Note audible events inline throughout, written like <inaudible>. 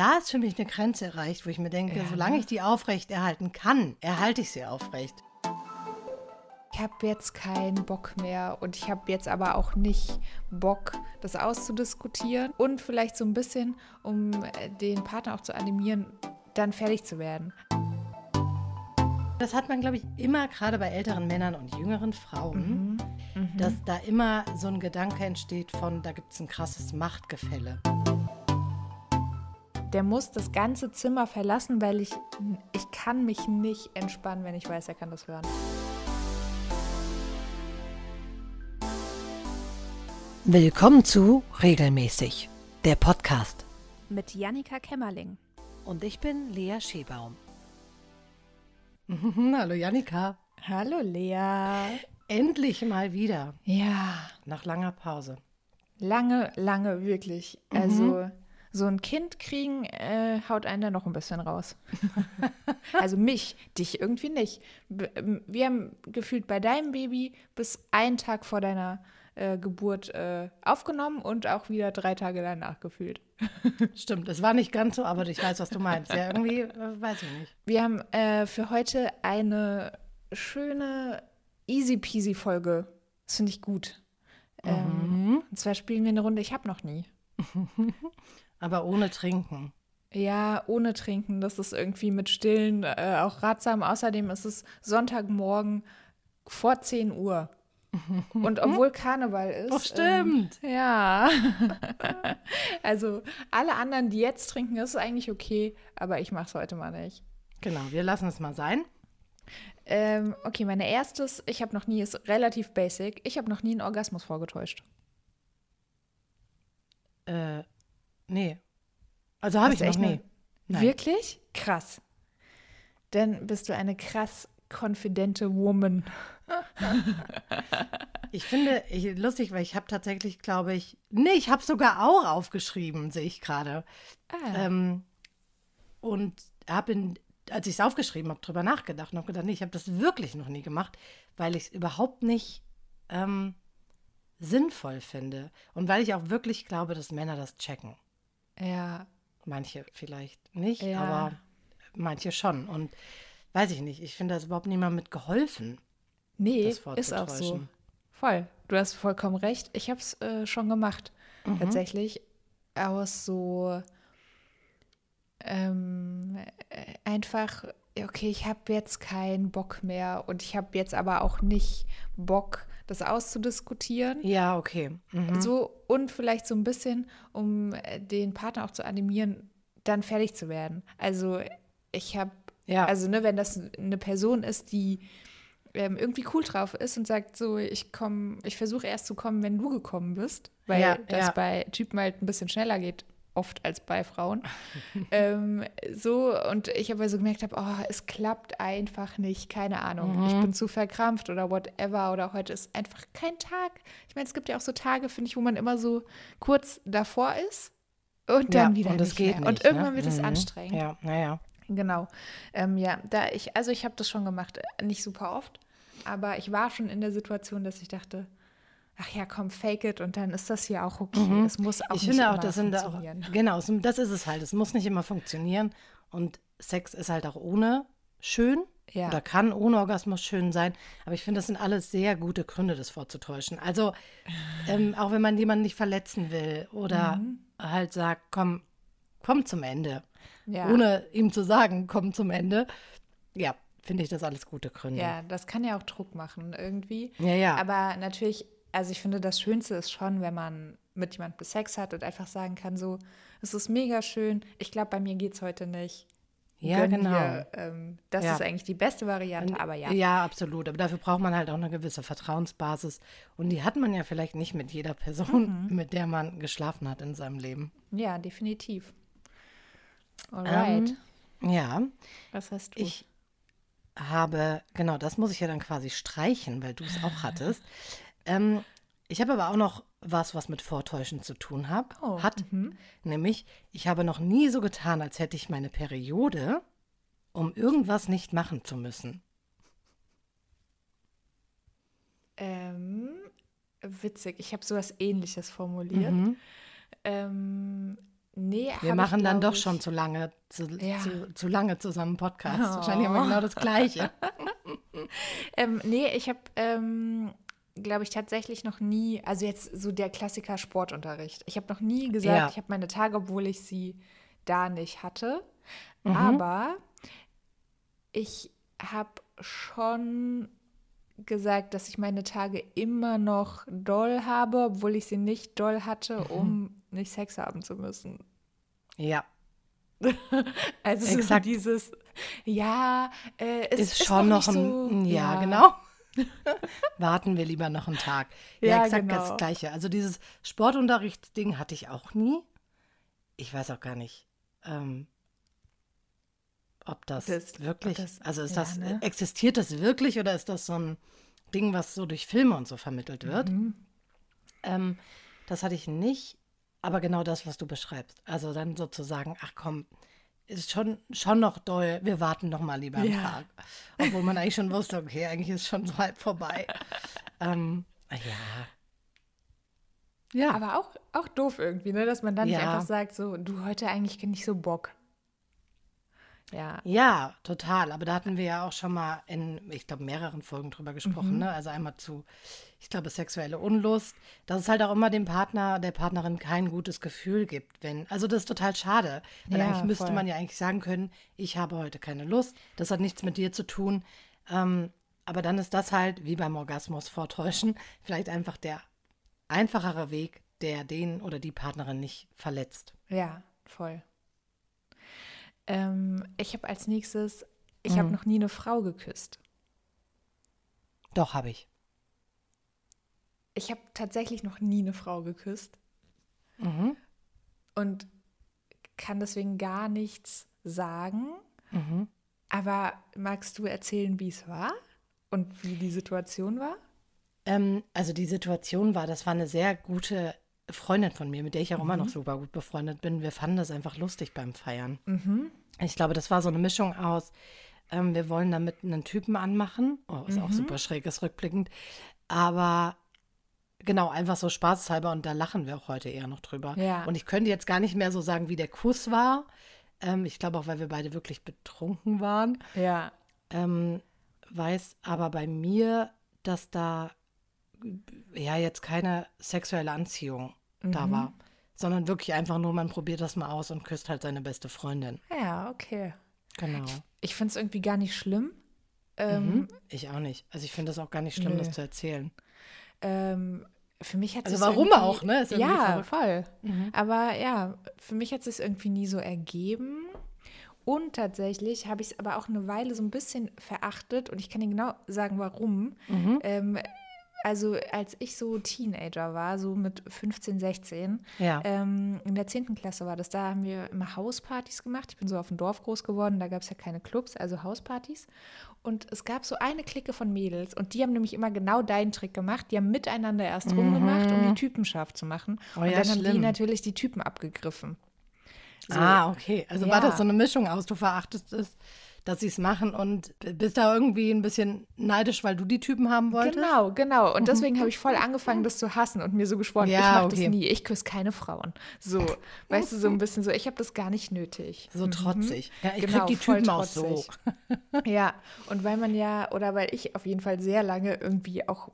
da ist für mich eine Grenze erreicht, wo ich mir denke, Ja, solange ne? ich die aufrecht erhalten kann, erhalte ich sie aufrecht. Ich habe jetzt keinen Bock mehr und ich habe jetzt aber auch nicht Bock, das auszudiskutieren und vielleicht so ein bisschen, um äh, den Partner auch zu animieren, dann fertig zu werden. Das hat man, glaube ich, immer gerade bei älteren Männern und jüngeren Frauen, Mhm. dass da immer so ein Gedanke entsteht von, da gibt es ein krasses Machtgefälle. Der muss das ganze Zimmer verlassen, weil ich, ich kann mich nicht entspannen, wenn ich weiß, er kann das hören. Willkommen zu Regelmäßig, der Podcast. mit Jannika Kämmerling. Und ich bin Lea Schebaum. <laughs> Hallo Janika. Hallo Lea. Endlich mal wieder, Ja, nach langer Pause. lange, lange wirklich. Also so ein Kind kriegen äh, haut einen da noch ein bisschen raus. <laughs> also mich, dich irgendwie nicht. Ähm, Wir haben gefühlt bei deinem Baby bis einen Tag vor deiner äh, Geburt äh, aufgenommen und auch wieder drei Tage danach gefühlt. <laughs> Stimmt, es war nicht ganz so, aber ich weiß, was du meinst. Ja, irgendwie äh, weiß ich nicht. Wir haben äh, für heute eine schöne easy peasy Folge. Das finde ich gut. Ähm, und zwar spielen wir eine Runde Ich hab noch nie. <laughs> Aber ohne Trinken. Ja, ohne Trinken. Das ist irgendwie mit Stillen äh, auch ratsam. Außerdem ist es Sonntagmorgen vor 10 Uhr. <laughs> Und obwohl Karneval ist. Oh, stimmt. Ähm, <laughs> ja. <laughs> also alle anderen, die jetzt trinken, ist eigentlich okay, aber ich mache es heute mal nicht. Genau, wir lassen es mal sein. Ähm, okay, meine erstes, ich habe noch nie, ist relativ basic. Ich habe noch nie einen Orgasmus vorgetäuscht. Äh, nee. Also habe ich du noch echt nie. Nein. Wirklich? Krass. Dann bist du eine krass konfidente Woman. <laughs> Ich finde, ich, lustig, weil ich habe tatsächlich, glaube ich, nee, ich habe sogar auch aufgeschrieben, sehe ich gerade. Ah, Ähm, und habe, als ich es aufgeschrieben habe, drüber nachgedacht und habe gedacht, nee, ich habe das wirklich noch nie gemacht, weil ich es überhaupt nicht ähm, sinnvoll finde. Und weil ich auch wirklich glaube, dass Männer das checken. Ja. Manche vielleicht nicht, Ja. aber manche schon. Und weiß ich nicht, ich finde, da ist überhaupt niemand mit geholfen. Nee, das ist auch so. Voll. Du hast vollkommen recht. Ich habe es äh, schon gemacht. Mhm. Tatsächlich. Aus so ähm, äh, einfach, okay, ich habe jetzt keinen Bock mehr und ich habe jetzt aber auch nicht Bock, das auszudiskutieren. Ja, okay. Mhm. So und vielleicht so ein bisschen, um äh, den Partner auch zu animieren, dann fertig zu werden. Also ich habe, Ja. also ne, wenn das eine Person ist, die ähm, irgendwie cool drauf ist und sagt so, ich komme, ich versuche erst zu kommen, wenn du gekommen bist, weil Ja, das ja. bei Typen halt ein bisschen schneller geht, oft als bei Frauen. <laughs> ähm, so und ich aber so gemerkt habe, oh, es klappt einfach nicht, keine Ahnung, ich Mhm. bin zu verkrampft oder whatever oder heute ist einfach kein Tag. Ich meine, es gibt ja auch so Tage, finde ich, wo man immer so kurz davor ist und dann ja, wieder und nicht das geht mehr. und nicht, irgendwann ne? wird es Mhm. anstrengend. Ja, naja. Genau. Ähm, ja, da ich, also ich habe das schon gemacht, nicht super oft, aber ich war schon in der Situation, dass ich dachte, ach ja, komm, fake it und dann ist das hier auch okay. Es muss auch Ich nicht finde auch, immer das sind auch, funktionieren. genau, das ist es halt. Es muss nicht immer funktionieren. Und Sex ist halt auch ohne schön Ja. oder kann ohne Orgasmus schön sein. Aber ich finde, das sind alles sehr gute Gründe, das vorzutäuschen. Also, ähm, auch wenn man jemanden nicht verletzen will oder Mhm. halt sagt, komm, komm zum Ende. Ja. Ohne ihm zu sagen, komm zum Ende. Ja, finde ich das alles gute Gründe. Ja, das kann ja auch Druck machen irgendwie. Ja, ja. Aber natürlich, also ich finde, das Schönste ist schon, wenn man mit jemandem Sex hat und einfach sagen kann, so, es ist mega schön, ich glaube, bei mir geht es heute nicht. Ja, Gönn genau. dir. Ähm, das Ja. ist eigentlich die beste Variante, aber ja. Ja, absolut. Aber dafür braucht man halt auch eine gewisse Vertrauensbasis. Und die hat man ja vielleicht nicht mit jeder Person, Mhm. mit der man geschlafen hat in seinem Leben. Ja, definitiv. Alright. Ähm, ja, Was hast du? ich habe, genau, das muss ich ja dann quasi streichen, weil du es auch hattest. Ähm, ich habe aber auch noch was, was mit Vortäuschen zu tun hab, Oh, hat. Nämlich, ich habe noch nie so getan, als hätte ich meine Periode, um irgendwas nicht machen zu müssen. Ähm, witzig, ich habe sowas ähnliches formuliert. Mhm. Ähm, Nee, Wir ich, machen dann glaub doch ich. schon zu lange, zu, Ja. zu, zu lange zusammen Podcast. Oh. Wahrscheinlich haben wir genau das Gleiche. <laughs> Ähm, nee, ich habe, ähm, glaube ich, tatsächlich noch nie, also jetzt so der Klassiker Sportunterricht. Ich habe noch nie gesagt, Ja. ich habe meine Tage, obwohl ich sie da nicht hatte. Mhm. Aber ich habe schon gesagt, dass ich meine Tage immer noch doll habe, obwohl ich sie nicht doll hatte, Mhm. um nicht Sex haben zu müssen. Ja, <laughs> Also so dieses, ja, äh, es ist, schon noch, ein, so, ja, genau. <laughs> Warten wir lieber noch einen Tag. Ja, Ja, exakt genau. das Gleiche. Also dieses Sportunterrichtsding hatte ich auch nie. Ich weiß auch gar nicht, ähm, ob das, Das- wirklich, ob das- also ist ja, das, ne? existiert das wirklich oder ist das so ein Ding, was so durch Filme und so vermittelt wird? Mhm. Ähm, das hatte ich nicht, aber genau das, was du beschreibst. Also dann sozusagen, ach komm, ist schon, schon noch doll, wir warten noch mal lieber einen Ja. Tag. Obwohl man eigentlich schon wusste, okay, eigentlich ist schon so halb vorbei. ähm, ja. Ja, Aber auch, auch doof irgendwie, ne? dass man dann nicht Ja. einfach sagt, so, du heute eigentlich nicht so Bock. Ja. ja, total. Aber da hatten wir ja auch schon mal in, ich glaube, mehreren Folgen drüber gesprochen. Mhm. Ne? Also einmal zu, ich glaube, sexuelle Unlust, dass es halt auch immer dem Partner, der Partnerin kein gutes Gefühl gibt. Wenn, also das ist total schade. Weil Ja, eigentlich müsste voll. man ja eigentlich sagen können, ich habe heute keine Lust. Das hat nichts mit dir zu tun. Ähm, aber dann ist das halt, wie beim Orgasmus vortäuschen, <laughs> vielleicht einfach der einfachere Weg, der den oder die Partnerin nicht verletzt. Ja, voll. Ähm, ich habe als nächstes, ich habe noch nie eine Frau geküsst. Doch, habe ich. Ich habe tatsächlich noch nie eine Frau geküsst Mhm. und kann deswegen gar nichts sagen. Mhm. Aber magst du erzählen, wie es war und wie die Situation war? Ähm, also die Situation war, das war eine sehr gute Freundin von mir, mit der ich auch immer noch super gut befreundet bin. Wir fanden das einfach lustig beim Feiern. Ich glaube, das war so eine Mischung aus, ähm, wir wollen damit einen Typen anmachen. Oh, ist auch super schräg, ist rückblickend. Aber genau, einfach so spaßhalber und da lachen wir auch heute eher noch drüber. Ja. Und ich könnte jetzt gar nicht mehr so sagen, wie der Kuss war. Ähm, ich glaube auch, weil wir beide wirklich betrunken waren. Ja. Ähm, weiß aber bei mir, dass da ja jetzt keine sexuelle Anziehung da war, sondern wirklich einfach nur, man probiert das mal aus und küsst halt seine beste Freundin. Ja, okay. Genau. Ich finde es irgendwie gar nicht schlimm. Ähm, Mhm. Ich auch nicht. Also ich finde das auch gar nicht schlimm, Nö. das zu erzählen. ähm, für mich hat Also es warum auch, ne? Ist ja, voll. Aber ja, für mich hat es sich irgendwie nie so ergeben. Und tatsächlich habe ich es aber auch eine Weile so ein bisschen verachtet und ich kann Ihnen genau sagen, warum. Mhm. Ähm, also als ich so Teenager war, so mit 15, 16, Ja. ähm, in der 10. Klasse war das, da haben wir immer Hauspartys gemacht. Ich bin so auf dem Dorf groß geworden, da gab es ja keine Clubs, also Hauspartys. Und es gab so eine Clique von Mädels und die haben nämlich immer genau deinen Trick gemacht. Die haben miteinander erst rumgemacht, um die Typen scharf zu machen. Mhm. Oh und ja, dann haben die schlimm. natürlich die Typen abgegriffen. So. Ah, okay. Also war Ja. das so eine Mischung aus, du verachtest es, dass sie es machen und bist da irgendwie ein bisschen neidisch, weil du die Typen haben wolltest? Genau, genau. Und deswegen habe ich voll angefangen, das zu hassen und mir so geschworen, Ja, ich mache okay. das nie, ich küsse keine Frauen. So, weißt du, so ein <laughs> bisschen so, ich habe das gar nicht nötig. So trotzig. Ja, ich Genau, krieg die Typen auch so. Ja, und weil man ja, oder weil ich auf jeden Fall sehr lange irgendwie auch,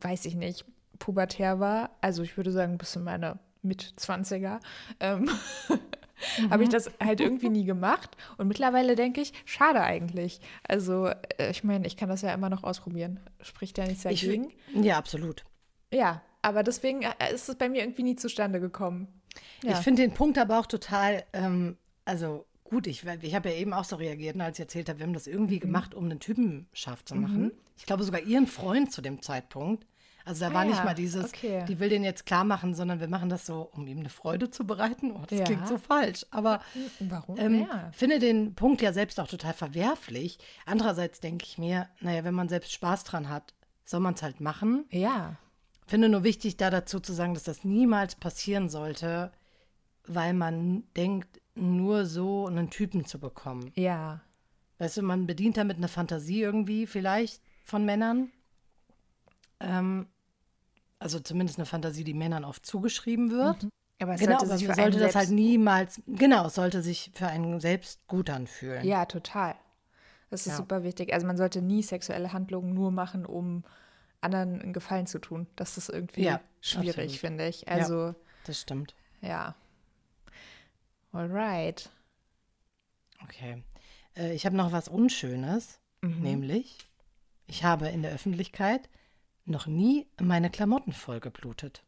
weiß ich nicht, pubertär war, also ich würde sagen bis in meine Mit-20er, ähm, <laughs> <laughs> habe ich das halt irgendwie nie gemacht. Und mittlerweile denke ich, schade eigentlich. Also, äh, ich meine, ich kann das ja immer noch ausprobieren. Spricht ja nichts Ich, dagegen. ja, absolut. Ja, aber deswegen äh, ist es bei mir irgendwie nie zustande gekommen. Ja. Ich finde den Punkt aber auch total, ähm, also gut, ich, ich habe ja eben auch so reagiert, ne, als ich erzählt habe, wir haben das irgendwie Mhm. gemacht, um einen Typen scharf zu machen. Ich glaube sogar ihren Freund zu dem Zeitpunkt. Also da Ah war nicht ja, mal dieses, okay. die will den jetzt klar machen, sondern wir machen das so, um ihm eine Freude zu bereiten. Oh, das Ja. klingt so falsch. Aber Warum? ähm, ja. finde den Punkt ja selbst auch total verwerflich. Andererseits denke ich mir, naja, wenn man selbst Spaß dran hat, soll man es halt machen. Ja. Finde nur wichtig, da dazu zu sagen, dass das niemals passieren sollte, weil man denkt, nur so einen Typen zu bekommen. Ja. Weißt du, man bedient damit eine Fantasie irgendwie vielleicht von Männern. Ähm, also zumindest eine Fantasie, die Männern oft zugeschrieben wird. Aber es Genau, sollte aber sich für sollte das halt niemals, genau, es sollte sich für einen selbst gut anfühlen. Ja, total. Das ist Ja. super wichtig. Also man sollte nie sexuelle Handlungen nur machen, um anderen einen Gefallen zu tun. Das ist irgendwie Ja, schwierig, absolut. finde ich. Also, Das stimmt. ja. Alright. Okay. Äh, ich habe noch was Unschönes, Mhm. nämlich ich habe in der Öffentlichkeit noch nie meine Klamotten vollgeblutet.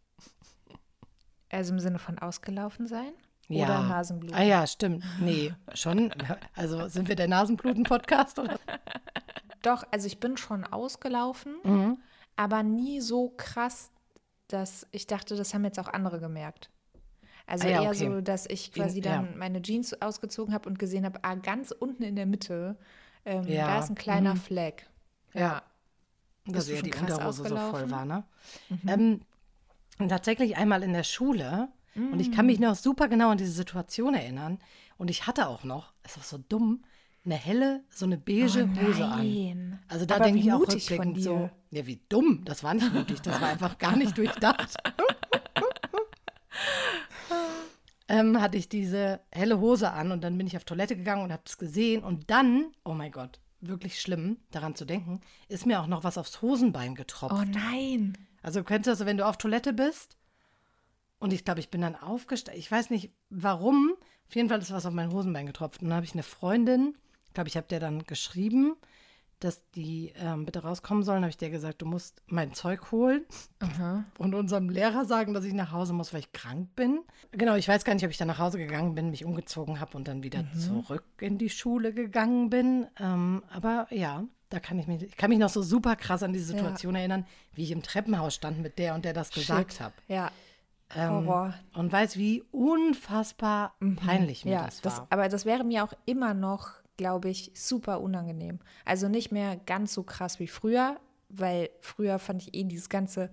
Also im Sinne von ausgelaufen sein? Ja. Oder Nasenblut? Ah ja, stimmt. Nee, schon. Also sind wir der Nasenbluten-Podcast? Doch, also ich bin schon ausgelaufen, Mhm. aber nie so krass, dass ich dachte, das haben jetzt auch andere gemerkt. Also Ah ja, eher okay. so, dass ich quasi In- dann ja. meine Jeans ausgezogen habe und gesehen habe, ah, ganz unten in der Mitte, ähm, Ja, da ist ein kleiner mhm. Fleck. Ja. Dass du ja die Unterhose so voll? Mhm. war, ne? Ähm, und tatsächlich einmal in der Schule. Und ich Mm. kann mich noch super genau an diese Situation erinnern. Und ich hatte auch noch, ist doch so dumm, eine helle, so eine beige Oh Hose an. Also da Aber denke ich auch rückblickend so. Ja, wie dumm. Das war nicht mutig. Das war einfach gar nicht durchdacht. <laughs> ähm, hatte ich diese helle Hose an und dann bin ich auf Toilette gegangen und habe es gesehen. Und dann, oh mein Gott, wirklich schlimm, daran zu denken, ist mir auch noch was aufs Hosenbein getropft. Oh nein. Also du kennst das, wenn du auf Toilette bist und ich glaube, ich bin dann aufgestanden. Ich weiß nicht warum. Auf jeden Fall ist was auf mein Hosenbein getropft. Und dann habe ich eine Freundin, ich glaube, ich habe der dann geschrieben, dass die ähm, bitte rauskommen sollen. habe ich der gesagt, du musst mein Zeug holen Aha. und unserem Lehrer sagen, dass ich nach Hause muss, weil ich krank bin. Genau, ich weiß gar nicht, ob ich dann nach Hause gegangen bin, mich umgezogen habe und dann wieder zurück in die Schule gegangen bin. Ähm, aber ja, da kann ich mich, ich kann mich noch so super krass an diese Situation erinnern, wie ich im Treppenhaus stand mit der und der das gesagt habe. Ja. Ähm, Horror. Und weiß, wie unfassbar peinlich mir Ja, das das, war. aber das wäre mir auch immer noch, glaube ich, super unangenehm. Also nicht mehr ganz so krass wie früher, weil früher fand ich eh dieses ganze,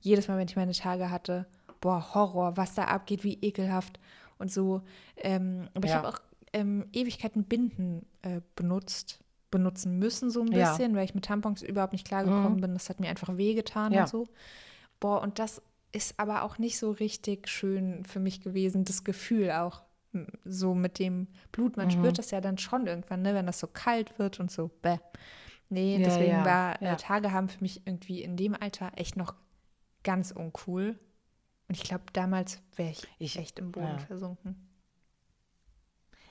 jedes Mal, wenn ich meine Tage hatte, boah, Horror, was da abgeht, wie ekelhaft und so. Ähm, aber ich Ja. habe auch ähm, Ewigkeiten Binden äh, benutzt, benutzen müssen so ein Ja. bisschen, weil ich mit Tampons überhaupt nicht klargekommen Mhm. bin. Das hat mir einfach wehgetan Ja. und so. Boah, und das ist aber auch nicht so richtig schön für mich gewesen, das Gefühl auch so mit dem Blut. Man Mhm. spürt das ja dann schon irgendwann, ne, wenn das so kalt wird und so. Bäh. Nee, Ja, deswegen ja, war ja. äh, Tage haben für mich irgendwie in dem Alter echt noch ganz uncool. Und ich glaube, damals wäre ich, Ich- echt im Boden ja. versunken.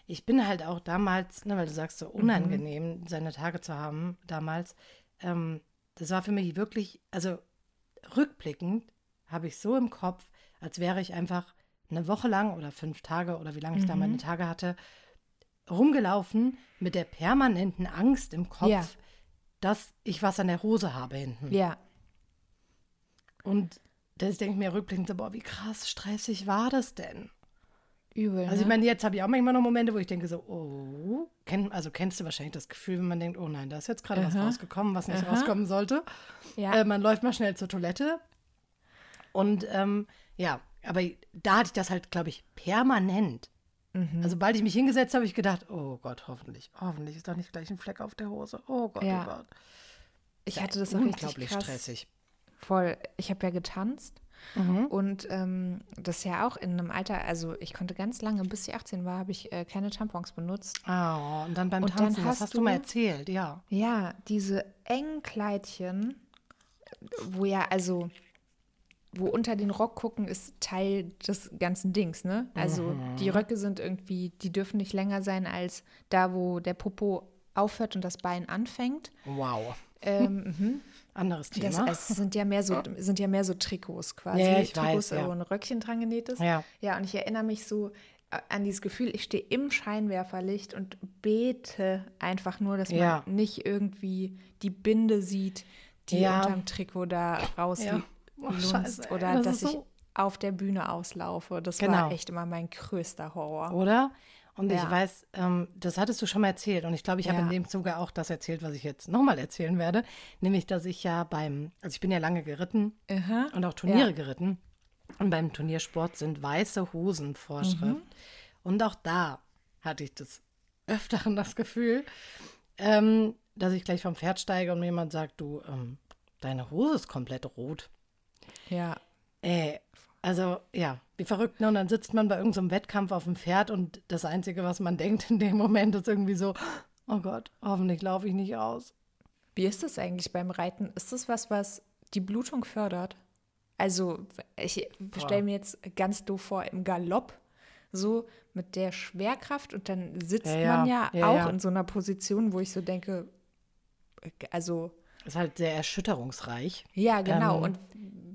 Ich bin halt auch damals, ne, weil du sagst, so unangenehm, seine Tage zu haben, damals. Ähm, das war für mich wirklich, also rückblickend habe ich so im Kopf, als wäre ich einfach eine Woche lang oder fünf Tage oder wie lange ich da meine Tage hatte, rumgelaufen mit der permanenten Angst im Kopf, Ja. dass ich was an der Hose habe hinten. Ja, Und das denke ich mir rückblickend so, boah, wie krass stressig war das denn? übel. Also ich ne? meine, jetzt habe ich auch manchmal noch Momente, wo ich denke so, oh, kenn, also kennst du wahrscheinlich das Gefühl, wenn man denkt, oh nein, da ist jetzt gerade was rausgekommen, was nicht Aha. rauskommen sollte. ja. Äh, man läuft mal schnell zur Toilette. Und ähm, ja, aber da hatte ich das halt, glaube ich, permanent. Mhm. Also sobald ich mich hingesetzt habe, habe ich gedacht, oh Gott, hoffentlich, hoffentlich ist da nicht gleich ein Fleck auf der Hose. Oh Gott, Ja. oh Gott. ich hatte das auch unglaublich krass. stressig. Voll. Ich habe ja getanzt Mhm. und ähm, das ja auch in einem Alter, also ich konnte ganz lange, bis ich 18 war, habe ich äh, keine Tampons benutzt. Ah, und dann beim Und dann Tanzen, das hast hast du mal erzählt, ja. Ja, diese engen Kleidchen, wo ja, also, wo unter den Rock gucken, ist Teil des ganzen Dings, ne? Also die Röcke sind irgendwie, die dürfen nicht länger sein als da, wo der Popo aufhört und das Bein anfängt. Wow. Ähm, <laughs> mhm. Anderes Thema. Das, es sind ja mehr so, sind ja mehr so Trikots quasi. Ja, ich Trikots, weiß, ja. wo ein Röckchen dran genäht ist. Ja. Ja, und ich erinnere mich so äh, an dieses Gefühl, ich stehe im Scheinwerferlicht und bete einfach nur, dass Ja. man nicht irgendwie die Binde sieht, die Ja. unterm Trikot da rauslunzt Oh, scheiße, oder das dass ich so- auf der Bühne auslaufe. Das Genau. war echt immer mein größter Horror. Oder? Und ich Ja. weiß, ähm, das hattest du schon mal erzählt. Und ich glaube, ich habe Ja. in dem Zuge auch das erzählt, was ich jetzt nochmal erzählen werde. Nämlich, dass ich ja beim, also ich bin ja lange geritten Aha. und auch Turniere Ja. geritten. Und beim Turniersport sind weiße Hosen Vorschrift. Mhm. Und auch da hatte ich das öfteren das Gefühl, ähm, dass ich gleich vom Pferd steige und mir jemand sagt, du, ähm, deine Hose ist komplett rot. Ja. Äh, also ja, Wie verrückt, ne? Und dann sitzt man bei irgendeinem Wettkampf auf dem Pferd und das Einzige, was man <laughs> denkt in dem Moment, ist irgendwie so, oh Gott, hoffentlich laufe ich nicht aus. Wie ist das eigentlich beim Reiten? Ist das was, was die Blutung fördert? Also, ich stelle mir jetzt ganz doof vor, im Galopp, so mit der Schwerkraft und dann sitzt Ja, ja. man ja, Ja, auch in so einer Position, wo ich so denke, also, Ist halt sehr erschütterungsreich. ja, genau. Ähm, und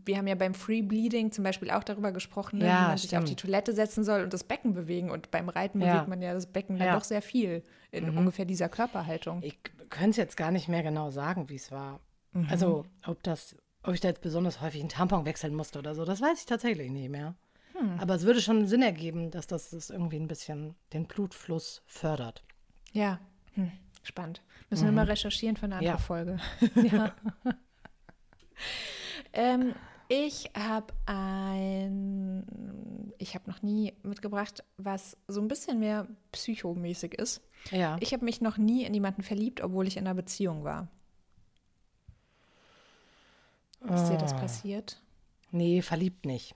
wir haben ja beim Free Bleeding zum Beispiel auch darüber gesprochen, ne, Ja, wie man sich auf die. Toilette setzen soll und das Becken bewegen. Und beim Reiten Ja. bewegt man ja das Becken dann Ja. Mhm. doch sehr viel in ungefähr dieser Körperhaltung. Ich könnte es jetzt gar nicht mehr genau sagen, wie es war. Mhm. Also, ob das, ob ich da jetzt besonders häufig einen Tampon wechseln musste oder so, das weiß ich tatsächlich nicht mehr. Hm. Aber es würde schon Sinn ergeben, dass das, das irgendwie ein bisschen den Blutfluss fördert. Ja, hm. spannend. Müssen wir mal recherchieren für eine andere Ja. Folge. <laughs> ähm, ich habe ein, ich habe noch nie mitgebracht, was so ein bisschen mehr psychomäßig ist. Ja. Ich habe mich noch nie in jemanden verliebt, obwohl ich in einer Beziehung war. Ist dir Ah. das passiert? Nee, verliebt nicht.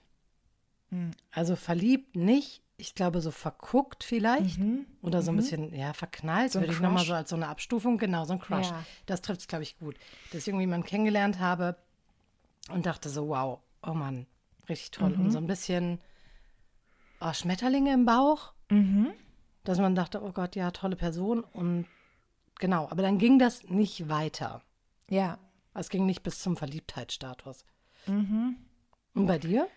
Hm. Also verliebt nicht. Ich glaube, so verguckt vielleicht. Mhm. Oder so ein bisschen, ja, verknallt, So würde ich nochmal so als so eine Abstufung, genau, so ein Crush. Ja. Das trifft es, glaube ich, gut. Dass ich irgendwie jemanden kennengelernt habe und dachte so, wow, oh Mann, richtig toll. Mhm. Und so ein bisschen oh, Schmetterlinge im Bauch, Mhm. dass man dachte, oh Gott, ja, tolle Person. Und genau, aber dann ging das nicht weiter. Ja. Es ging nicht bis zum Verliebtheitsstatus. Mhm. Und bei dir?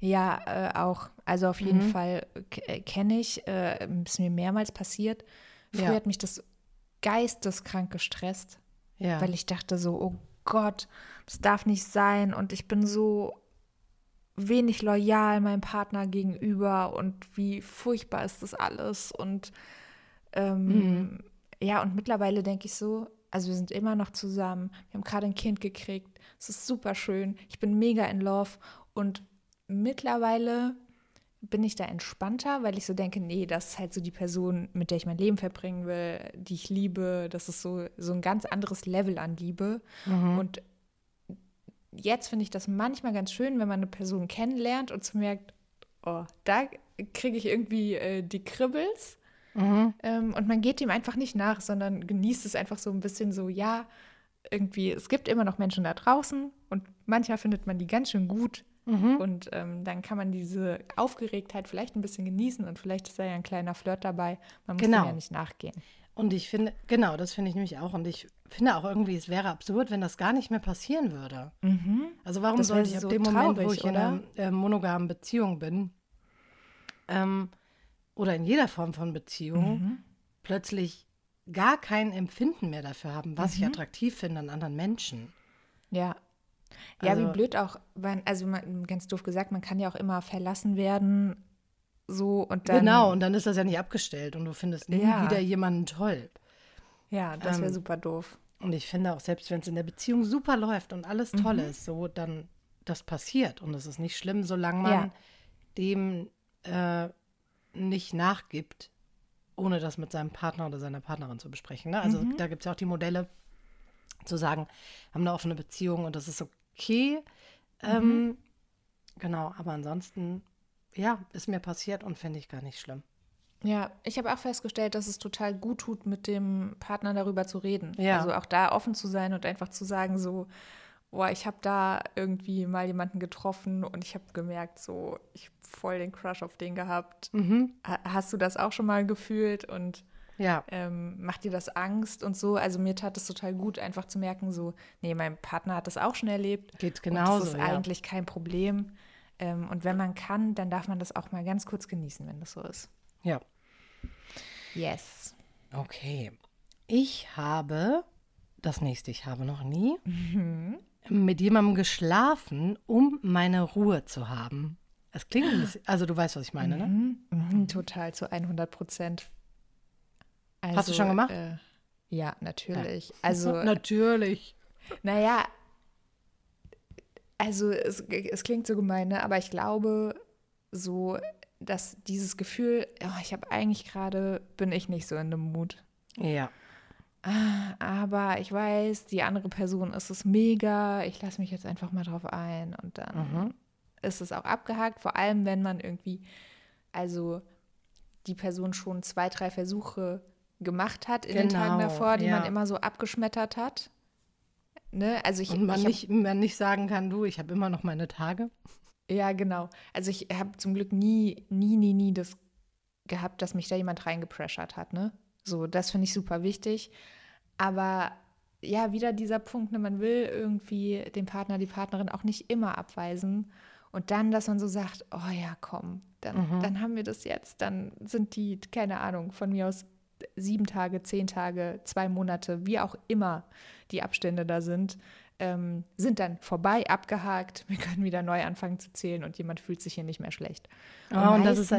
Ja, äh, auch. Also auf jeden Mhm. Fall äh, kenne ich, äh, ist mir mehrmals passiert. Früher Ja. hat mich das geisteskrank gestresst, Ja. weil ich dachte so, oh Gott, das darf nicht sein. Und ich bin so wenig loyal meinem Partner gegenüber und wie furchtbar ist das alles. Und ähm, Mhm. ja, und mittlerweile denke ich so, also wir sind immer noch zusammen, wir haben gerade ein Kind gekriegt, es ist super schön, ich bin mega in Love. Und mittlerweile bin ich da entspannter, weil ich so denke, nee, das ist halt so die Person, mit der ich mein Leben verbringen will, die ich liebe, das ist so, so ein ganz anderes Level an Liebe Mhm. und jetzt finde ich das manchmal ganz schön, wenn man eine Person kennenlernt und so merkt, oh, da kriege ich irgendwie äh, die Kribbels. Mhm. Ähm, und man geht dem einfach nicht nach, sondern genießt es einfach so ein bisschen so, ja, irgendwie, es gibt immer noch Menschen da draußen und manchmal findet man die ganz schön gut. Mhm. Und ähm, dann kann man diese Aufgeregtheit vielleicht ein bisschen genießen und vielleicht ist da ja ein kleiner Flirt dabei. Man muss dem Genau. ja nicht nachgehen. Und ich finde, genau, das finde ich nämlich auch. Und ich finde auch irgendwie, es wäre absurd, wenn das gar nicht mehr passieren würde. Also warum sollte ich so ab dem Moment, wo ich in oder? einer äh, monogamen Beziehung bin, ähm, oder in jeder Form von Beziehung, Mhm. plötzlich gar kein Empfinden mehr dafür haben, was Mhm. ich attraktiv finde an anderen Menschen. Ja. Ja, wie Also- blöd auch, wann- also man, ganz doof gesagt, man kann ja auch immer verlassen werden, so und dann. genau, und dann ist das ja nicht abgestellt und du findest nie Ja. wieder jemanden toll. Ja, das wäre ähm, super doof. Und ich finde auch, selbst wenn es in der Beziehung super läuft und alles toll Mhm. ist, so dann das passiert. Und es ist nicht schlimm, solange man Ja. dem äh, nicht nachgibt, ohne das mit seinem Partner oder seiner Partnerin zu besprechen. Ne? Also Mhm. da gibt es ja auch die Modelle, zu sagen, haben eine offene Beziehung und das ist okay. Mhm. Ähm, genau, aber ansonsten, ja, ist mir passiert und finde ich gar nicht schlimm. Ja, ich habe auch festgestellt, dass es total gut tut, mit dem Partner darüber zu reden. Ja. Also auch da offen zu sein und einfach zu sagen, so, boah, ich habe da irgendwie mal jemanden getroffen und ich habe gemerkt, so, ich habe voll den Crush auf den gehabt. Mhm. Ha- Hast du das auch schon mal gefühlt und Ja, ähm, macht dir das Angst und so? Also mir tat es total gut, einfach zu merken, so, nee, mein Partner hat das auch schon erlebt. geht genauso. das ist ja. eigentlich kein Problem. Ähm, und wenn man kann, dann darf man das auch mal ganz kurz genießen, wenn das so ist. ja. Yes. Okay. Ich habe, das nächste, ich habe noch nie, Mhm. mit jemandem geschlafen, um meine Ruhe zu haben. Es klingt ein bisschen, also du weißt, was ich meine, ne? Mhm, mhm, total zu 100 Prozent. Hast du schon gemacht? Äh, ja, natürlich. Also, <laughs> Natürlich. naja, also es, es klingt so gemein, ne? aber ich glaube so, dass dieses Gefühl, oh, ich habe eigentlich gerade, bin ich nicht so in dem Mut. Ja. Aber ich weiß, die andere Person ist es mega. Ich lasse mich jetzt einfach mal drauf ein und dann Mhm. ist es auch abgehakt. Vor allem, wenn man irgendwie, also die Person schon zwei, drei Versuche gemacht hat in den Tagen Genau, davor, die ja. man immer so abgeschmettert hat. Ne? Also ich, Und man ich hab- nicht, man nicht sagen kann, du, ich habe immer noch meine Tage. Ja, genau. Also ich habe zum Glück nie, nie, nie, nie das gehabt, dass mich da jemand reingepressert hat, ne? So, das finde ich super wichtig. Aber ja, wieder dieser Punkt, ne, man will irgendwie den Partner, die Partnerin auch nicht immer abweisen. Und dann, dass man so sagt, oh ja, komm, dann, dann haben wir das jetzt. Dann sind die, keine Ahnung, von mir aus sieben Tage, zehn Tage, zwei Monate, wie auch immer die Abstände da sind, ähm, sind dann vorbei, abgehakt. Wir können wieder neu anfangen zu zählen und jemand fühlt sich hier nicht mehr schlecht. Oh, und das ist ja-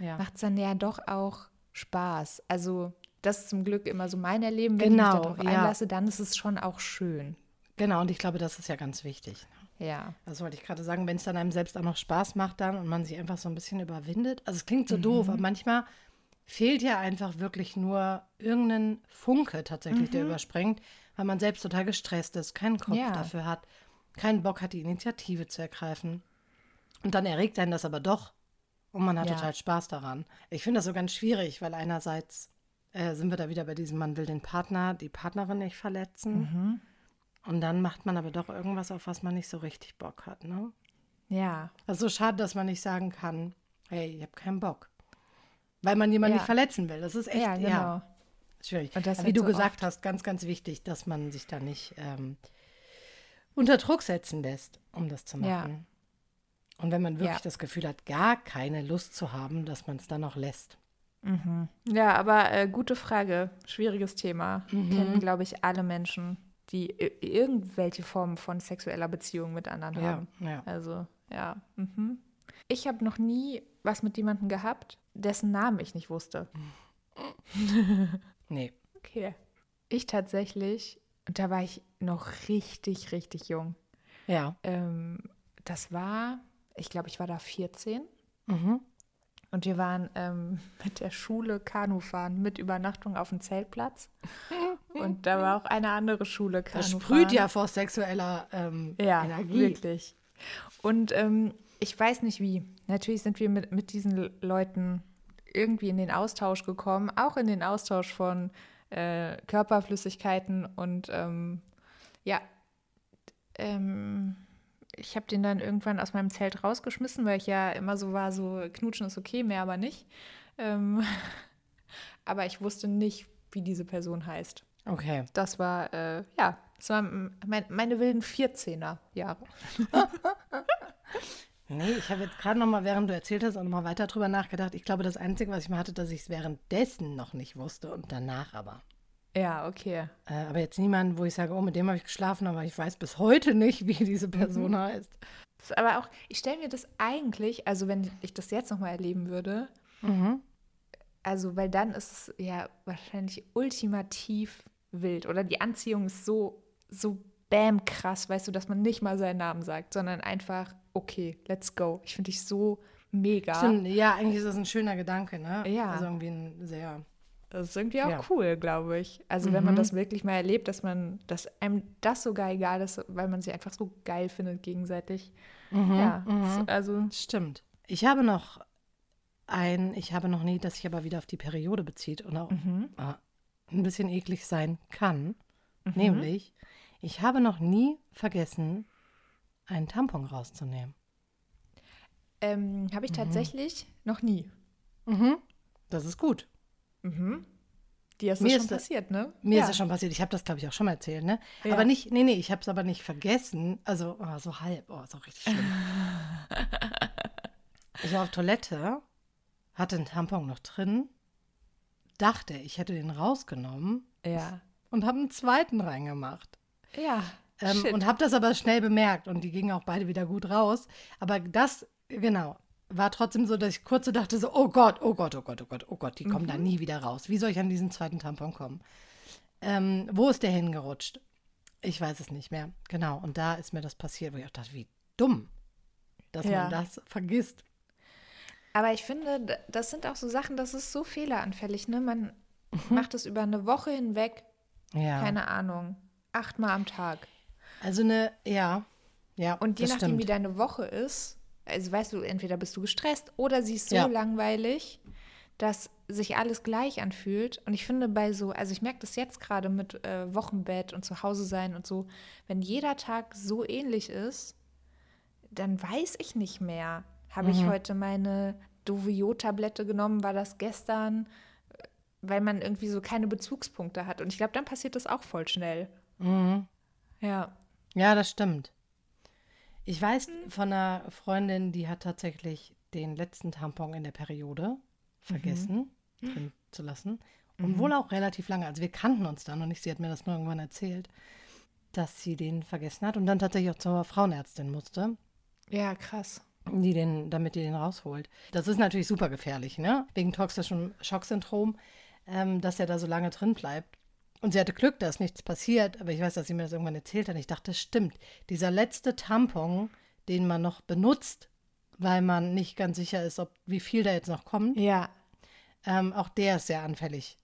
ja. Macht es dann ja doch auch Spaß. Also, das ist zum Glück immer so mein Erleben. Wenn ich Genau, mich darauf ja. einlasse, dann ist es schon auch schön. Genau, und ich glaube, das ist ja ganz wichtig. Ja. Das wollte ich gerade sagen, wenn es dann einem selbst auch noch Spaß macht dann und man sich einfach so ein bisschen überwindet. Also es klingt so Mhm. doof, aber manchmal fehlt ja einfach wirklich nur irgendein Funke tatsächlich, Mhm. der überspringt, weil man selbst total gestresst ist, keinen Kopf Ja. dafür hat, keinen Bock hat, die Initiative zu ergreifen. Und dann erregt einen das aber doch und man hat Ja. total Spaß daran. Ich finde das so ganz schwierig, weil einerseits äh, sind wir da wieder bei diesem, man will den Partner, die Partnerin nicht verletzen. Mhm. Und dann macht man aber doch irgendwas, auf was man nicht so richtig Bock hat, ne? Ja. Also schade, dass man nicht sagen kann, hey, ich habe keinen Bock. Weil man jemanden Ja. nicht verletzen will. Das ist echt ja, genau. ja, schwierig. Und das Wie du so gesagt oft. hast, ganz, ganz wichtig, dass man sich da nicht ähm, unter Druck setzen lässt, um das zu Ja. machen. Und wenn man wirklich Ja. das Gefühl hat, gar keine Lust zu haben, dass man es dann auch lässt. Ja, aber äh, gute Frage. Schwieriges Thema. Mhm. Kennen, glaube ich, alle Menschen, die irgendwelche Formen von sexueller Beziehung mit anderen Ja, haben. ja. Also, ja. Mhm. Ich habe noch nie was mit jemandem gehabt, dessen Namen ich nicht wusste. Nee. Okay. Ich tatsächlich, und da war ich noch richtig, richtig jung. Ja. Ähm, das war, ich glaube, ich war da 14 Mhm. und wir waren ähm, <laughs> mit der Schule Kanu fahren, mit Übernachtung auf dem Zeltplatz. <laughs> Und da war auch eine andere Schule Kanu Das sprüht ja vor sexueller ähm, Ja, Energie. wirklich. Und ähm, ich weiß nicht wie. Natürlich sind wir mit, mit diesen Le- Leuten irgendwie in den Austausch gekommen, auch in den Austausch von äh, Körperflüssigkeiten und ähm, ja, ähm, ich habe den dann irgendwann aus meinem Zelt rausgeschmissen, weil ich ja immer so war, so knutschen ist okay, mehr aber nicht. Ähm, <laughs> aber ich wusste nicht, wie diese Person heißt. Okay. Das war, äh, ja, das waren mein, meine wilden 14er Jahre. <laughs> Nee, ich habe jetzt gerade noch mal, während du erzählt hast, auch noch mal weiter drüber nachgedacht. Ich glaube, das Einzige, was ich mal hatte, dass ich es währenddessen noch nicht wusste und danach aber. Ja, okay. Äh, aber jetzt niemand, wo ich sage, oh, mit dem habe ich geschlafen, aber ich weiß bis heute nicht, wie diese Person heißt. Das ist aber auch, ich stelle mir das eigentlich, also wenn ich das jetzt nochmal erleben würde, Mhm. also weil dann ist es ja wahrscheinlich ultimativ wild oder die Anziehung ist so, so bam krass, weißt du, dass man nicht mal seinen Namen sagt, sondern einfach, okay, let's go. Ich finde dich so mega. Stimmt, ja, eigentlich ist das ein schöner Gedanke, ne? Ja. Also irgendwie ein sehr. Das ist irgendwie auch Ja. cool, glaube ich. Also wenn man das wirklich mal erlebt, dass man, dass einem das sogar egal ist, weil man sie einfach so geil findet gegenseitig. ja, so- also Stimmt. Ich habe noch ein, ich habe noch nie, das sich aber wieder auf die Periode bezieht und auch Mhm. äh, ein bisschen eklig sein kann. Nämlich, ich habe noch nie vergessen, einen Tampon rauszunehmen. ähm, habe ich tatsächlich noch nie. Mhm. Das ist gut. Dir ist Mir das schon ist passiert, ne? Mir ja. ist das schon passiert. Ich habe das, glaube ich, auch schon mal erzählt, ne? Ja. Aber nicht, nee, nee, ich habe es aber nicht vergessen. Also, oh, so halb. Oh, ist auch richtig schlimm. <laughs> ich war auf Toilette, hatte einen Tampon noch drin, dachte, ich hätte den rausgenommen Ja. und habe einen zweiten reingemacht. Ja. Ähm, und habe das aber schnell bemerkt und die gingen auch beide wieder gut raus. Aber das, genau, war trotzdem so, dass ich kurz so dachte so, oh Gott, oh Gott, oh Gott, oh Gott, oh Gott, die kommen da nie wieder raus. Wie soll ich an diesen zweiten Tampon kommen? Ähm, wo ist der hingerutscht? Ich weiß es nicht mehr. Genau, und da ist mir das passiert, wo ich auch dachte, wie dumm, dass Ja. man das vergisst. Aber ich finde, das sind auch so Sachen, das ist so fehleranfällig, ne? Man macht es über eine Woche hinweg, Ja. keine Ahnung, achtmal am Tag. Also eine, ja, ja. Und je nachdem, stimmt. wie deine Woche ist, also weißt du, entweder bist du gestresst oder sie ist so Ja. langweilig, dass sich alles gleich anfühlt. Und ich finde bei so, also ich merke das jetzt gerade mit äh, Wochenbett und zu Hause sein und so, wenn jeder Tag so ähnlich ist, dann weiß ich nicht mehr. Habe ich heute meine Dovio-Tablette genommen? War das gestern? Weil man irgendwie so keine Bezugspunkte hat. Und ich glaube, dann passiert das auch voll schnell. Ja. Ja, das stimmt. Ich weiß von einer Freundin, die hat tatsächlich den letzten Tampon in der Periode vergessen drin zu lassen. Und wohl auch relativ lange. Also wir kannten uns dann und ich, sie hat mir das nur irgendwann erzählt, dass sie den vergessen hat und dann tatsächlich auch zur Frauenärztin musste, Ja, krass. die den, damit die den rausholt. Das ist natürlich super gefährlich, ne? Wegen toxischem Schocksyndrom, ähm, dass er da so lange drin bleibt. Und sie hatte Glück, da ist nichts passiert, aber ich weiß, dass sie mir das irgendwann erzählt hat. Ich dachte, das stimmt. Dieser letzte Tampon, den man noch benutzt, weil man nicht ganz sicher ist, ob wie viel da jetzt noch kommt, Ja. ähm, auch der ist sehr anfällig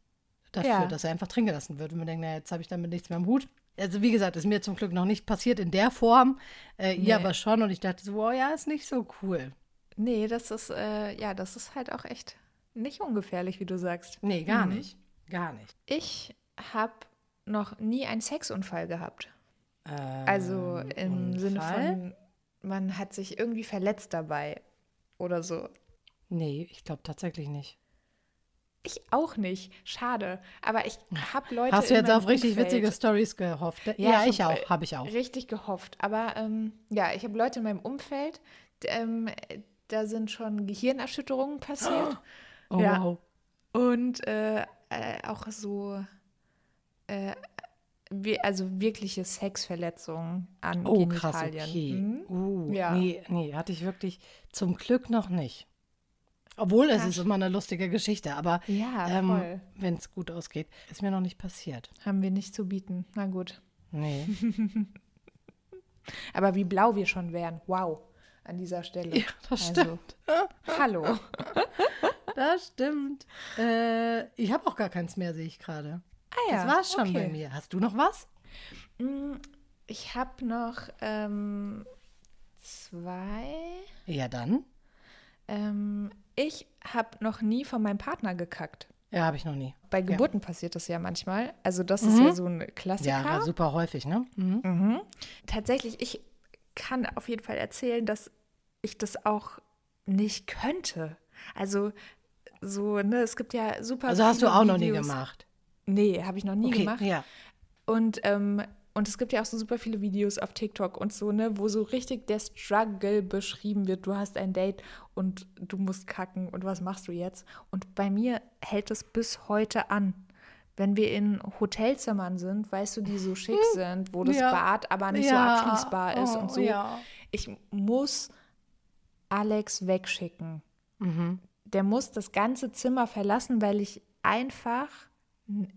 dafür, Ja. dass er einfach drin gelassen wird. Und man denkt, naja, jetzt habe ich damit nichts mehr am Hut. Also wie gesagt, ist mir zum Glück noch nicht passiert in der Form, äh, Nee. ihr aber schon. Und ich dachte so, wow, ja, ist nicht so cool. Nee, das ist, äh, ja, das ist halt auch echt nicht ungefährlich, wie du sagst. Nee, gar nicht. Gar nicht. Ich habe noch nie einen Sexunfall gehabt. Ähm, Also im Sinne Unfall? von, man hat sich irgendwie verletzt dabei oder so. Nee, ich glaube tatsächlich nicht. Ich auch nicht. Schade. Aber ich habe Leute. Hast du jetzt auf richtig Umfeld witzige Stories gehofft? Ja, ich hab, auch, habe ich auch. Richtig gehofft. Aber ähm, ja, ich habe Leute in meinem Umfeld, ähm, da sind schon Gehirnerschütterungen passiert. <gasps> Oh, ja. wow. Und äh, äh, auch so, äh, wie, also wirkliche Sexverletzungen an Oh, krass, Genitalien. okay. Mhm. Uh, Ja. Nee, nee, hatte ich wirklich zum Glück noch nicht. Obwohl, es Ach. ist immer eine lustige Geschichte, aber Ja, ähm, wenn es gut ausgeht, ist mir noch nicht passiert. Haben wir nicht zu bieten. Na gut. Nee. <laughs> Aber wie blau wir schon wären. Wow. An dieser Stelle. Ja, das Also, stimmt. <laughs> Hallo. Das stimmt. Äh, ich habe auch gar keins mehr, sehe ich gerade. Ja. das war's schon bei okay. mir. Hast du noch was? Mm, Ich habe noch ähm, zwei. Ja, dann. Ähm, ich habe noch nie von meinem Partner gekackt. Ja, habe ich noch nie. Bei Geburten passiert das ja manchmal. Also das ist ja so ein Klassiker. Ja, super häufig, ne? Mhm. Mhm. Tatsächlich, ich kann auf jeden Fall erzählen, dass ich das auch nicht könnte. Also so, ne, es gibt ja super Also hast du auch noch nie Videos. gemacht. Nee, habe ich noch nie Okay, gemacht. ja. Und, ähm, und es gibt ja auch so super viele Videos auf TikTok und so, ne, wo so richtig der Struggle beschrieben wird. Du hast ein Date und du musst kacken und was machst du jetzt? Und bei mir hält es bis heute an. Wenn wir in Hotelzimmern sind, weißt du, die so schick sind, wo das Ja. Bad aber nicht Ja. so abschließbar ist Oh, und so. ja. Ich muss Alex wegschicken. Mhm. Der muss das ganze Zimmer verlassen, weil ich einfach,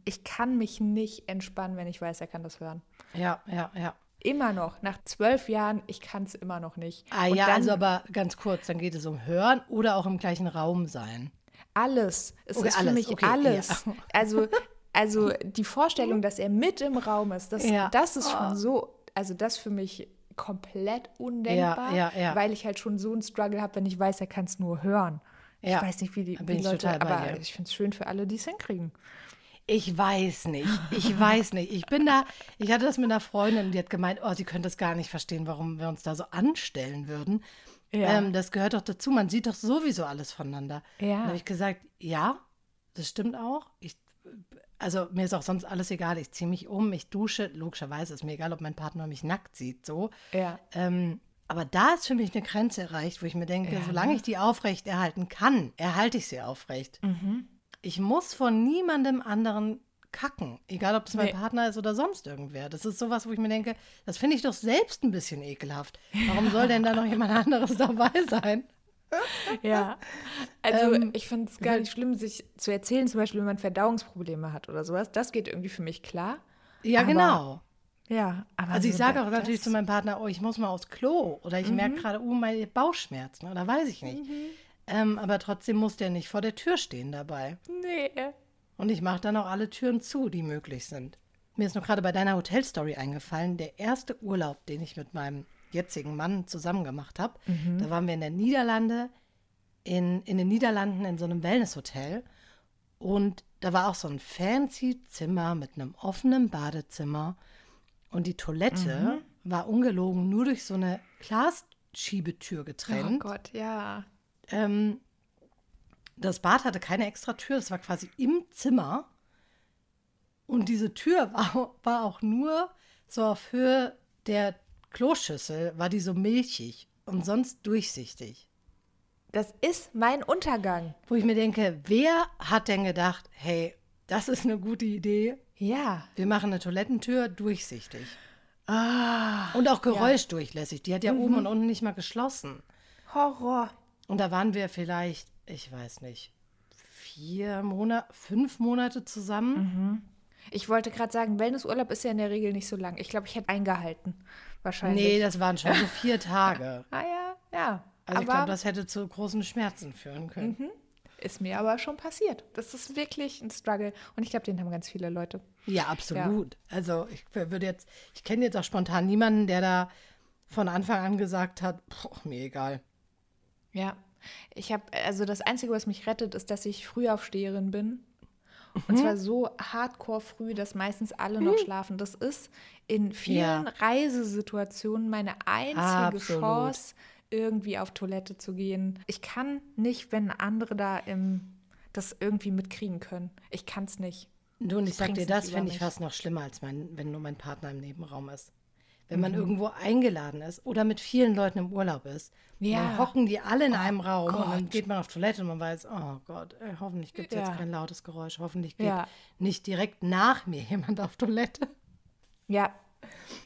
ich kann mich nicht entspannen, wenn ich weiß, er kann das hören. Ja, ja, ja. Immer noch, nach zwölf Jahren, ich kann es immer noch nicht. Ah Und ja, dann also aber ganz kurz, dann geht es um Hören oder auch im gleichen Raum sein. alles. Es Okay, ist für alles, mich okay, alles. ja. <laughs> Also, also die Vorstellung, dass er mit im Raum ist, das, Ja. das ist schon so, also das für mich komplett undenkbar, ja, weil ich halt schon so einen Struggle habe, wenn ich weiß, er kann es nur hören. Ich weiß nicht, wie die, wie Leute, aber ich finde es schön für alle, die es hinkriegen. Ich weiß nicht. Ich weiß nicht. Ich bin da, ich hatte das mit einer Freundin, die hat gemeint, oh, sie könnte das gar nicht verstehen, warum wir uns da so anstellen würden. Ja. Ähm, das gehört doch dazu. Man sieht doch sowieso alles voneinander. Ja. Dann habe ich gesagt, ja, das stimmt auch. Ich, also mir ist auch sonst alles egal. Ich ziehe mich um, ich dusche. Logischerweise ist mir egal, ob mein Partner mich nackt sieht. So. Ja. Ähm, aber da ist für mich eine Grenze erreicht, wo ich mir denke, Ja, solange ich die aufrecht erhalten kann, erhalte ich sie aufrecht. Mhm. Ich muss von niemandem anderen kacken, egal ob das mein Nee. Partner ist oder sonst irgendwer. Das ist sowas, wo ich mir denke, das finde ich doch selbst ein bisschen ekelhaft. Warum soll denn da noch <laughs> jemand anderes dabei sein? Ja, also Ähm, ich finde es gar nicht schlimm, sich zu erzählen, zum Beispiel, wenn man Verdauungsprobleme hat oder sowas. Das geht irgendwie für mich klar. Ja, Aber genau. Ja, aber Also ich so sage da- auch natürlich zu meinem Partner, oh, ich muss mal aufs Klo oder ich merke gerade, oh, meine Bauchschmerzen oder weiß ich nicht. Ähm, aber trotzdem muss der nicht vor der Tür stehen dabei. Nee. Und ich mache dann auch alle Türen zu, die möglich sind. Mir ist noch gerade bei deiner Hotelstory eingefallen, der erste Urlaub, den ich mit meinem jetzigen Mann zusammen gemacht habe. Da waren wir in der Niederlande, in, in den Niederlanden in so einem Wellnesshotel. Und da war auch so ein fancy Zimmer mit einem offenen Badezimmer. Und die Toilette war ungelogen nur durch so eine Glasschiebetür Oh getrennt. Gott, ja. Ähm, das Bad hatte keine extra Tür, das war quasi im Zimmer. Und diese Tür <laughs> war, war auch nur so auf Höhe der Kloschüssel, war die so milchig und sonst durchsichtig. Das ist mein Untergang. Wo ich mir denke, wer hat denn gedacht, hey, das ist eine gute Idee, Ja. wir machen eine Toilettentür durchsichtig. Ah. Und auch geräuschdurchlässig. Die hat ja oben und unten nicht mal geschlossen. Horror. Und da waren wir vielleicht, ich weiß nicht, vier Monate, fünf Monate zusammen. Ich wollte gerade sagen, Wellnessurlaub ist ja in der Regel nicht so lang. Ich glaube, ich hätte eingehalten. Wahrscheinlich. Nee, das waren schon so vier Tage. <laughs> ah ja, ja. Also ich aber glaube, das hätte zu großen Schmerzen führen können. ist mir aber schon passiert. Das ist wirklich ein Struggle. Und ich glaube, den haben ganz viele Leute. Ja, absolut. Also ich würde jetzt, ich kenne jetzt auch spontan niemanden, der da von Anfang an gesagt hat, boah, mir egal. Ja. Ich habe, also das Einzige, was mich rettet, ist, dass ich Frühaufsteherin bin. Und zwar so hardcore früh, dass meistens alle noch schlafen. Das ist in vielen Ja. Reisesituationen meine einzige Absolut. Chance, irgendwie auf Toilette zu gehen. Ich kann nicht, wenn andere da im, das irgendwie mitkriegen können. Ich kann es nicht. Du, und ich sag dir, das finde ich fast noch schlimmer, als mein, wenn nur mein Partner im Nebenraum ist. Wenn Mhm. man irgendwo eingeladen ist oder mit vielen Leuten im Urlaub ist, Ja. dann hocken die alle in einem Raum und dann Oh Gott. geht man auf Toilette und man weiß, oh Gott, ey, hoffentlich gibt es Ja. jetzt kein lautes Geräusch, hoffentlich geht Ja. nicht direkt nach mir <laughs> jemand auf Toilette. Ja,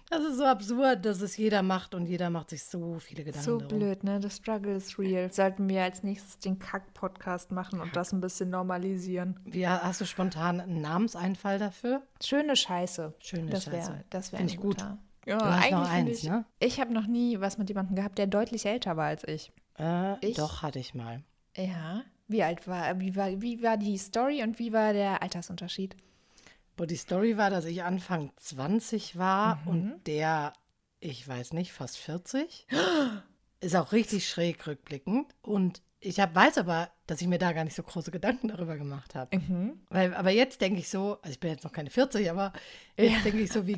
Das ist so absurd, dass es jeder macht und jeder macht sich so viele Gedanken so darum. blöd, ne? Das Struggle is real. Sollten wir als nächstes den Kack-Podcast machen und das ein bisschen normalisieren. Wie, hast du spontan einen Namenseinfall dafür? Schöne Scheiße. Schöne das Scheiße. Wär, das wäre gut. Ja, Du hast noch eins, ich. ne? Ich habe noch nie was mit jemandem gehabt, der deutlich älter war als ich. Äh, Ich? Doch, hatte ich mal. Ja. Wie alt war, wie war, wie war die Story und wie war der Altersunterschied? Wo die Story war, dass ich Anfang 20 war Mhm. und der, ich weiß nicht, fast 40. <gasps> Ist auch richtig schräg rückblickend. Und ich hab, weiß aber, dass ich mir da gar nicht so große Gedanken darüber gemacht habe. Mhm. Weil, aber jetzt denke ich so, also ich bin jetzt noch keine 40, aber jetzt denke ich so, wie,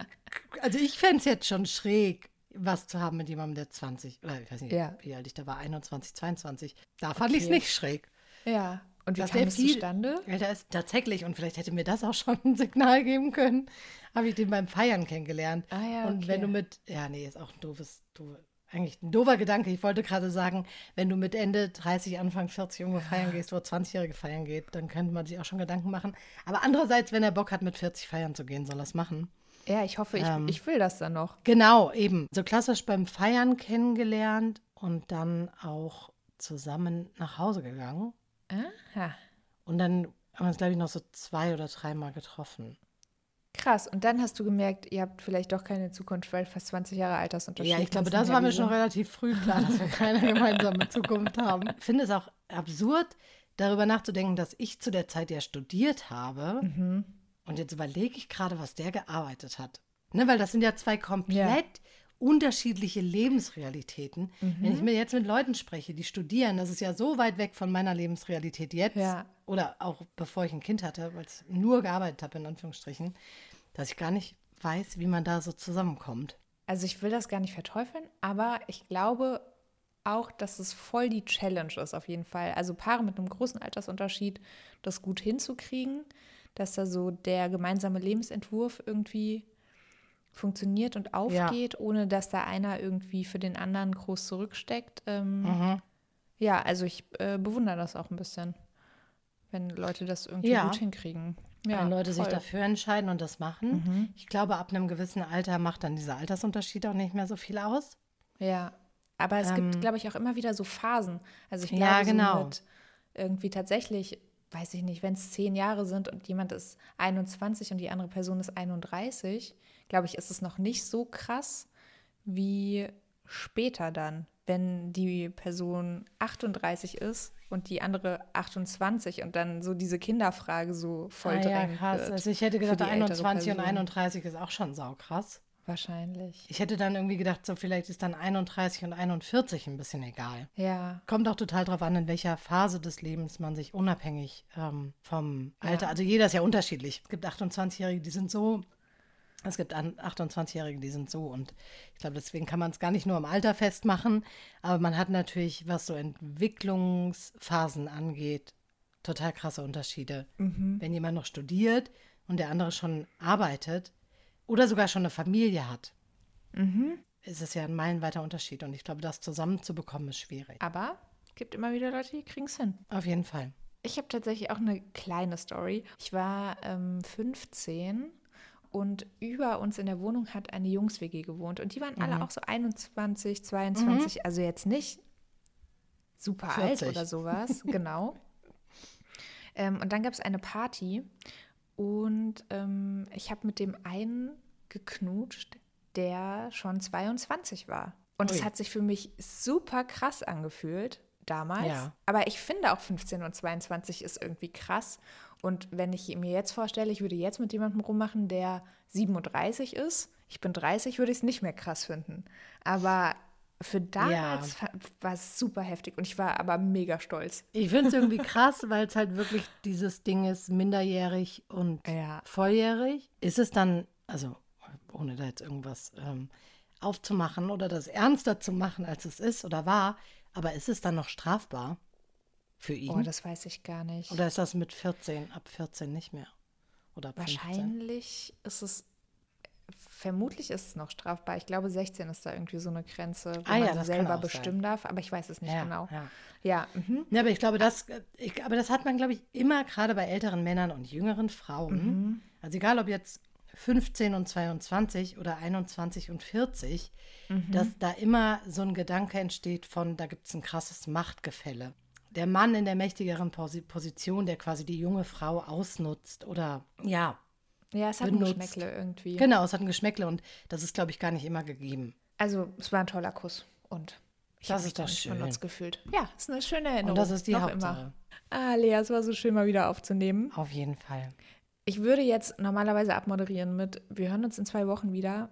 also ich fände es jetzt schon schräg, was zu haben mit jemandem, der 20, oder ich weiß nicht, Ja. wie alt ich da war, 21, 22. Da fand ich es Okay. nicht schräg. Ja. Und wie Dass kam es zustande? älter ist. Tatsächlich, und vielleicht hätte mir das auch schon ein Signal geben können, habe ich den beim Feiern kennengelernt. Ah ja, Und wenn okay. du mit, ja, nee, ist auch ein doofes, doof, eigentlich ein doofer Gedanke. Ich wollte gerade sagen, wenn du mit Ende 30, Anfang 40 irgendwo feiern gehst, wo 20-Jährige feiern geht, dann könnte man sich auch schon Gedanken machen. Aber andererseits, wenn er Bock hat, mit 40 feiern zu gehen, soll er es machen. Ja, ich hoffe, ich, Ähm. ich will das dann noch. Genau, eben. So klassisch beim Feiern kennengelernt und dann auch zusammen nach Hause gegangen. Aha. Und dann haben wir uns, glaube ich, noch so zwei oder dreimal getroffen. Krass. Und dann hast du gemerkt, ihr habt vielleicht doch keine Zukunft, weil fast 20 Jahre Altersunterschied. Ja, ich glaube, das ja war mir schon relativ früh klar, dass wir keine <laughs> gemeinsame Zukunft haben. Ich finde es auch absurd, darüber nachzudenken, dass ich zu der Zeit ja studiert habe. Mhm. Und jetzt überlege ich gerade, was der gearbeitet hat. Ne, weil das sind ja zwei komplett unterschiedliche Lebensrealitäten. Wenn ich Mhm. mir jetzt mit Leuten spreche, die studieren, das ist ja so weit weg von meiner Lebensrealität jetzt. Ja. Oder auch bevor ich ein Kind hatte, weil ich nur gearbeitet habe, in Anführungsstrichen, dass ich gar nicht weiß, wie man da so zusammenkommt. Also ich will das gar nicht verteufeln, aber ich glaube auch, dass es voll die Challenge ist auf jeden Fall. Also Paare mit einem großen Altersunterschied, das gut hinzukriegen, dass da so der gemeinsame Lebensentwurf irgendwie funktioniert und aufgeht, ohne dass da einer irgendwie für den anderen groß zurücksteckt. Ähm, Mhm. Ja, also ich äh, bewundere das auch ein bisschen, wenn Leute das irgendwie Ja. gut hinkriegen. Ja, wenn Leute sich voll. Mhm. dafür entscheiden und das machen. Ich glaube, ab einem gewissen Alter macht dann dieser Altersunterschied auch nicht mehr so viel aus. Ja, aber es gibt, glaube ich, auch immer wieder so Phasen. Also ich glaube, Ähm. Ja, genau. so irgendwie tatsächlich, weiß ich nicht, wenn es zehn Jahre sind und jemand ist 21 und die andere Person ist 31, glaube ich, ist es noch nicht so krass wie später dann, wenn die Person 38 ist und die andere 28 und dann so diese Kinderfrage so voll ah, ja, krass. wird Also ich hätte gedacht, die ältere 21 und Person. 31 ist auch schon saukrass. Wahrscheinlich. Ich hätte dann irgendwie gedacht, so vielleicht ist dann 31 und 41 ein bisschen egal. Ja. Kommt auch total drauf an, in welcher Phase des Lebens man sich unabhängig ähm, vom Alter, also jeder ist ja unterschiedlich. Es gibt 28-Jährige, die sind so, es gibt an- 28-Jährige, die sind so. Und ich glaube, deswegen kann man es gar nicht nur am Alter festmachen, aber man hat natürlich, was so Entwicklungsphasen angeht, total krasse Unterschiede. Wenn jemand noch studiert und der andere schon arbeitet oder sogar schon eine Familie hat, ist es ja ein meilenweiter Unterschied. Und ich glaube, das zusammenzubekommen ist schwierig. Aber gibt immer wieder Leute, die kriegen es hin. Auf jeden Fall. Ich habe tatsächlich auch eine kleine Story. Ich war ähm, 15 und über uns in der Wohnung hat eine Jungs-WG gewohnt. Und die waren alle auch so 21, 22, also jetzt nicht super 40. alt oder sowas. <laughs> genau. Ähm, und dann gab es eine Party und ähm, ich habe mit dem einen geknutscht, der schon 22 war. Und es hat sich für mich super krass angefühlt damals. Ja. Aber ich finde auch 15 und 22 ist irgendwie krass. Und wenn ich mir jetzt vorstelle, ich würde jetzt mit jemandem rummachen, der 37 ist, ich bin 30, würde ich es nicht mehr krass finden. Aber für damals fa- war es super heftig und ich war aber mega stolz. Ich finde es irgendwie krass, weil es halt wirklich dieses Ding ist, minderjährig und Ja. volljährig. Ist es dann, also ohne da jetzt irgendwas ähm, aufzumachen oder das ernster zu machen, als es ist oder war, aber ist es dann noch strafbar für ihn? Oh, das weiß ich gar nicht. oder ist das mit 14, ab 14 nicht mehr? Oder ab 15? Wahrscheinlich ist es, vermutlich ist es noch strafbar. Ich glaube, 16 ist da irgendwie so eine Grenze, wo Ah ja, man das kann selber bestimmen darf, aber ich weiß es nicht Ja, genau. ja. Ja, mhm. Ja, aber ich glaube, das, ich, aber das hat man, glaube ich, immer gerade bei älteren Männern und jüngeren Frauen. Also egal, ob jetzt 15 und 22 oder 21 und 40, dass da immer so ein Gedanke entsteht von, da gibt es ein krasses Machtgefälle. Der Mann in der mächtigeren Posi Position, der quasi die junge Frau ausnutzt oder ja, ja, es hat ein benutzt. Geschmäckle irgendwie. genau, es hat ein Geschmäckle und das ist, glaube ich, gar nicht immer gegeben. Also, es war ein toller Kuss und ich Das habe mich ist doch schön. benutzt gefühlt. Ja, ist eine schöne Erinnerung. Und das ist die noch Hauptsache. Immer. Ah, Lea, es war so schön, mal wieder aufzunehmen. Auf jeden Fall. Ich würde jetzt normalerweise abmoderieren mit, wir hören uns in zwei Wochen wieder.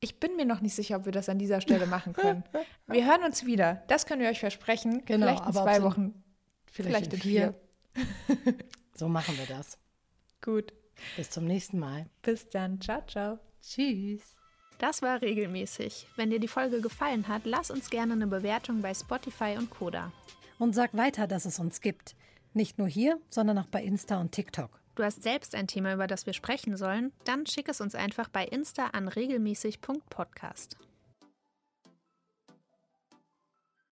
Ich bin mir noch nicht sicher, ob wir das an dieser Stelle machen können. <laughs> Wir hören uns wieder. Das können wir euch versprechen. Genau, Vielleicht in aber zwei Wochen. Vielleicht, Vielleicht in in vier. <laughs> so machen wir das. Gut. Bis zum nächsten Mal. Bis dann. Ciao, ciao. Tschüss. Das war regelmäßig. Wenn dir die Folge gefallen hat, lass uns gerne eine Bewertung bei Spotify und Koda. Und sag weiter, dass es uns gibt. Nicht nur hier, sondern auch bei Insta und TikTok. Du hast selbst ein Thema, über das wir sprechen sollen? Dann schick es uns einfach bei Insta an regelmäßig.podcast.